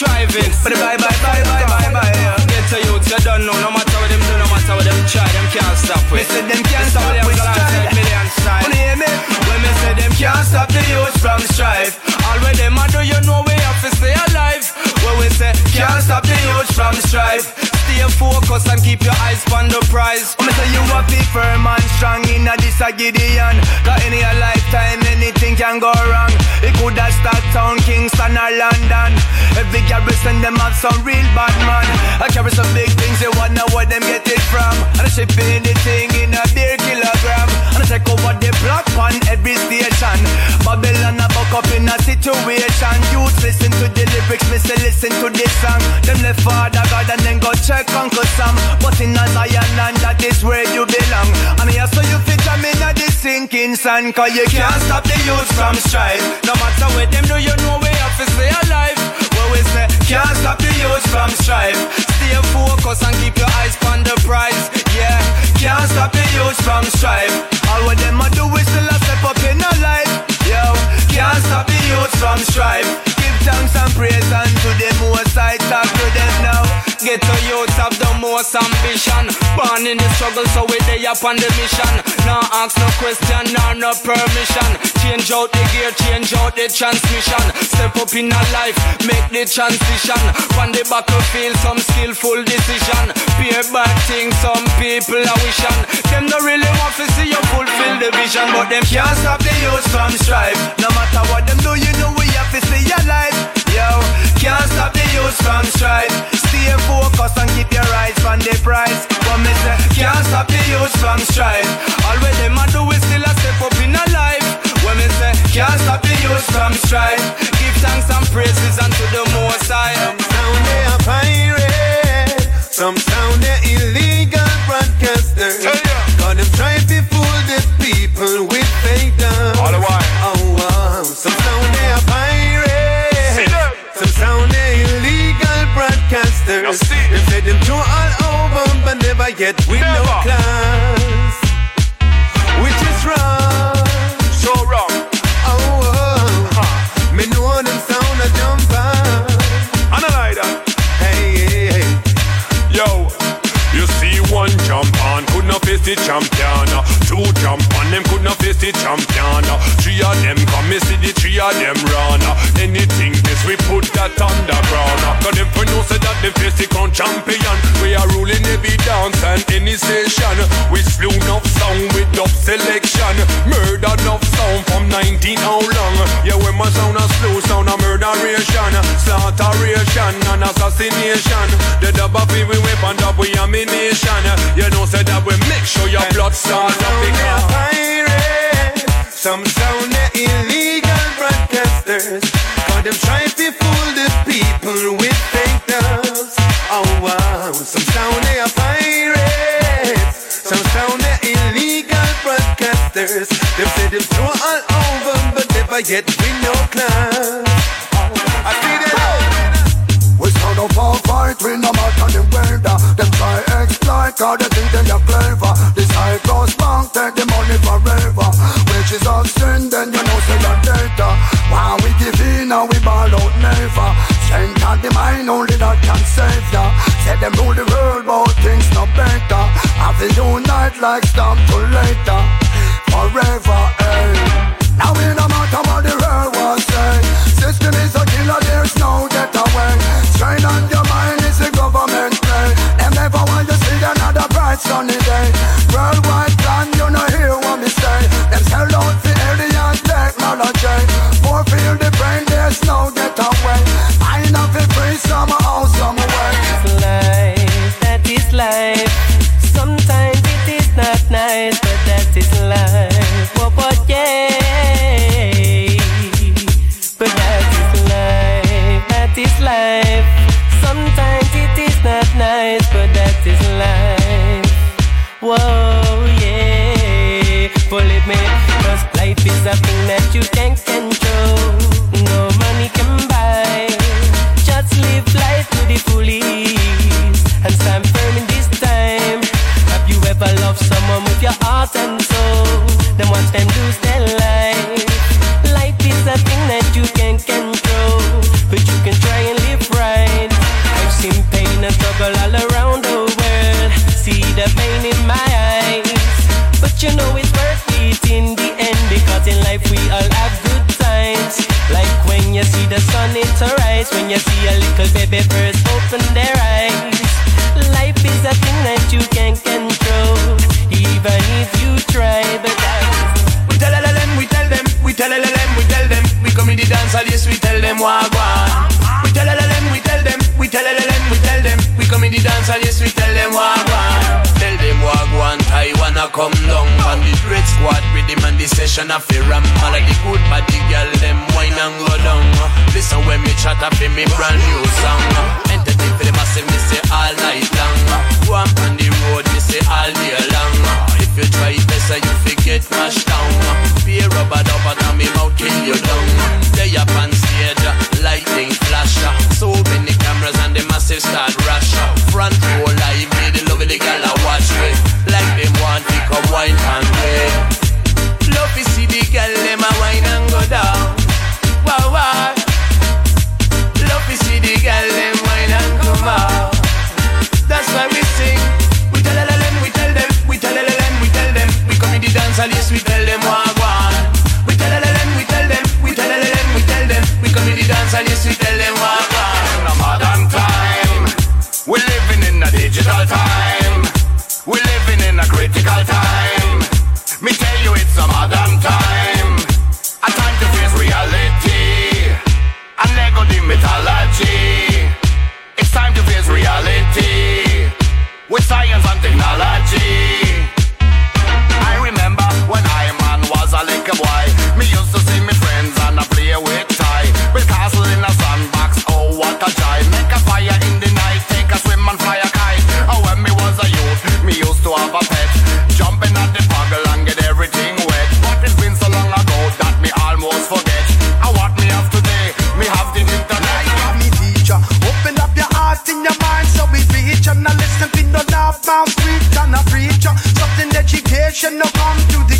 striving. But bye bye bye bye bye bye. Get to youth, you don't know. No matter what them do, no matter what them try, them can't stop Me it. say them can't stop with strife. Million style. Wanna hear me? When me say them can't stop the youth from strife. All where them a do, you know we have to stay alive. When we say can't stop the youth from the strife. Stay focused and keep your eyes on the prize. I'ma say you a big firm and strong in a this a Gideon Cause in your lifetime anything can go wrong It could have start town, Kingston or London? Every garrison them have some real bad man. I carry some big things, you wonder where them get it from. And I ship anything in a beer kilogram take over the block on every station. Babylon a buck up in a situation. Youth listen to the lyrics, me say listen to this song. Them left father God and then go check Uncle Sam. But in a Zion land that is where you belong. And here so you fit jam in a this sinking sand Cause you can't stop the youth from strife. No matter what them do, you know we have to stay alive. Where we say Can't stop the youth from strife. Stay focused and keep your eyes on the prize. Yeah, Can't stop the youth from strife. All what them a do is still a step up in a life. Yo, can't stop the youth from strife. Give thanks and praise unto the most I talk to them now Get to youth have the most ambition. Born in the struggle, so we day up on the mission. Now ask no question, nor no permission. Change out the gear, change out the transmission. Step up in a life, make the transition. On the battlefield, some skillful decision. Peer back things, some people are wishing. Them no really want to see you fulfill the vision, but them Can't stop the youth from strife No matter what them do, you know we have to stay alive Yo, can't stop the youth from strife Stay focused and keep your eyes on the prize. But me say, can't stop the youth from strife. All where them a do is still see. Them say them do all over, but never yet no Never. class. Which is wrong. So wrong. Oh, oh. oh. me know them sound a jumper. Analyze that. Hey, hey, hey. Yo, you see one jump on, could not face the champion. Two jump on, them could not face the champion. Three of them come, me see the three of them run. Anything this, we put that underground. Cause them for know say that they face the crown champion. We are ruling every dance and any station. We slew enough sound with dub selection. Murder enough sound from 19 how long? Yeah, when my sound a slow sound a murderation, slaughteration and assassination. The dub of we weapon dub we ammunition. You know say that we make sure your blood start yet win no class. I see them. We stand up for fight, we no matter the weather. Them try exploit, cause they think they are clever. This high class bank take the money forever. Wages of sin, then you know say you're data While we give in and we ball out never. Strength of the mind, only that can save ya. Say them rule the world, but things no better. Have to unite like stamp to later. Forever, eh Now we no matter what the world System is a killer, there's no getaway Strain on your mind is a government play. Them never want to see another bright sunny day. Worldwide Believe me, cause life is a thing that you can't control. off my and a preacher. Something education no come to the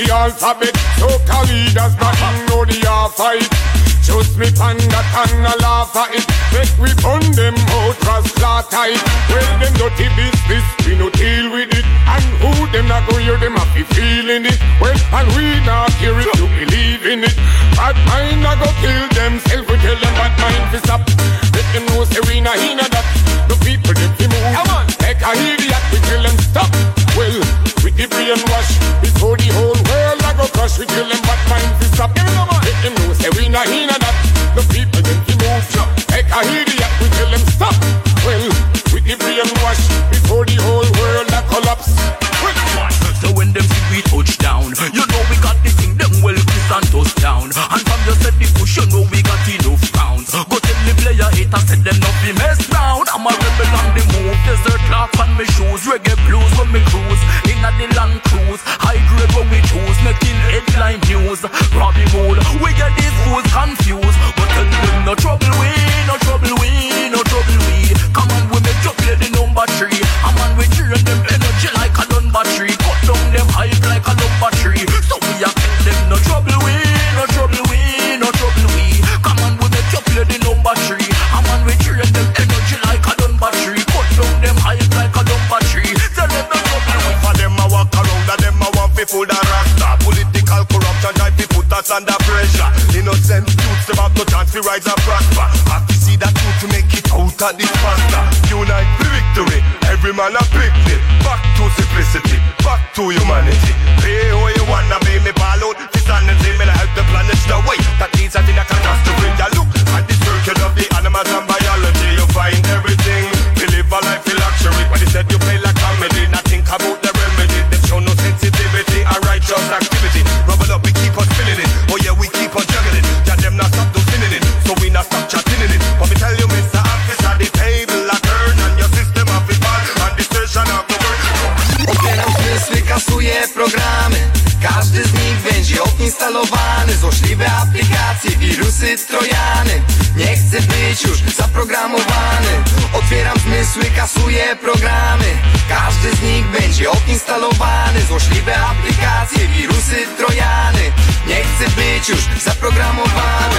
the alphabet. So leaders not know the are fight. Just me panda and a laugh at it. Make we burn them out cross tight. Well them dirty business we no deal with it. And who them not go hear them happy feeling it. Well and we not hear it to believe in it. But mind not go kill themselves. Rise and prosper. Have to see that truth to make it out of this pasta. Unite for victory. Every man a picnic. Back to simplicity. Back to humanity. Pay who you wanna be me ball out. This the me help the planet the way that leads us in a catastrophe. Programy. Każdy z nich będzie odinstalowany. Złośliwe aplikacje, wirusy, trojany. Nie chcę być już zaprogramowany. Otwieram zmysły, kasuję programy. Każdy z nich będzie odinstalowany. Złośliwe aplikacje, wirusy, trojany. Nie chcę być już zaprogramowany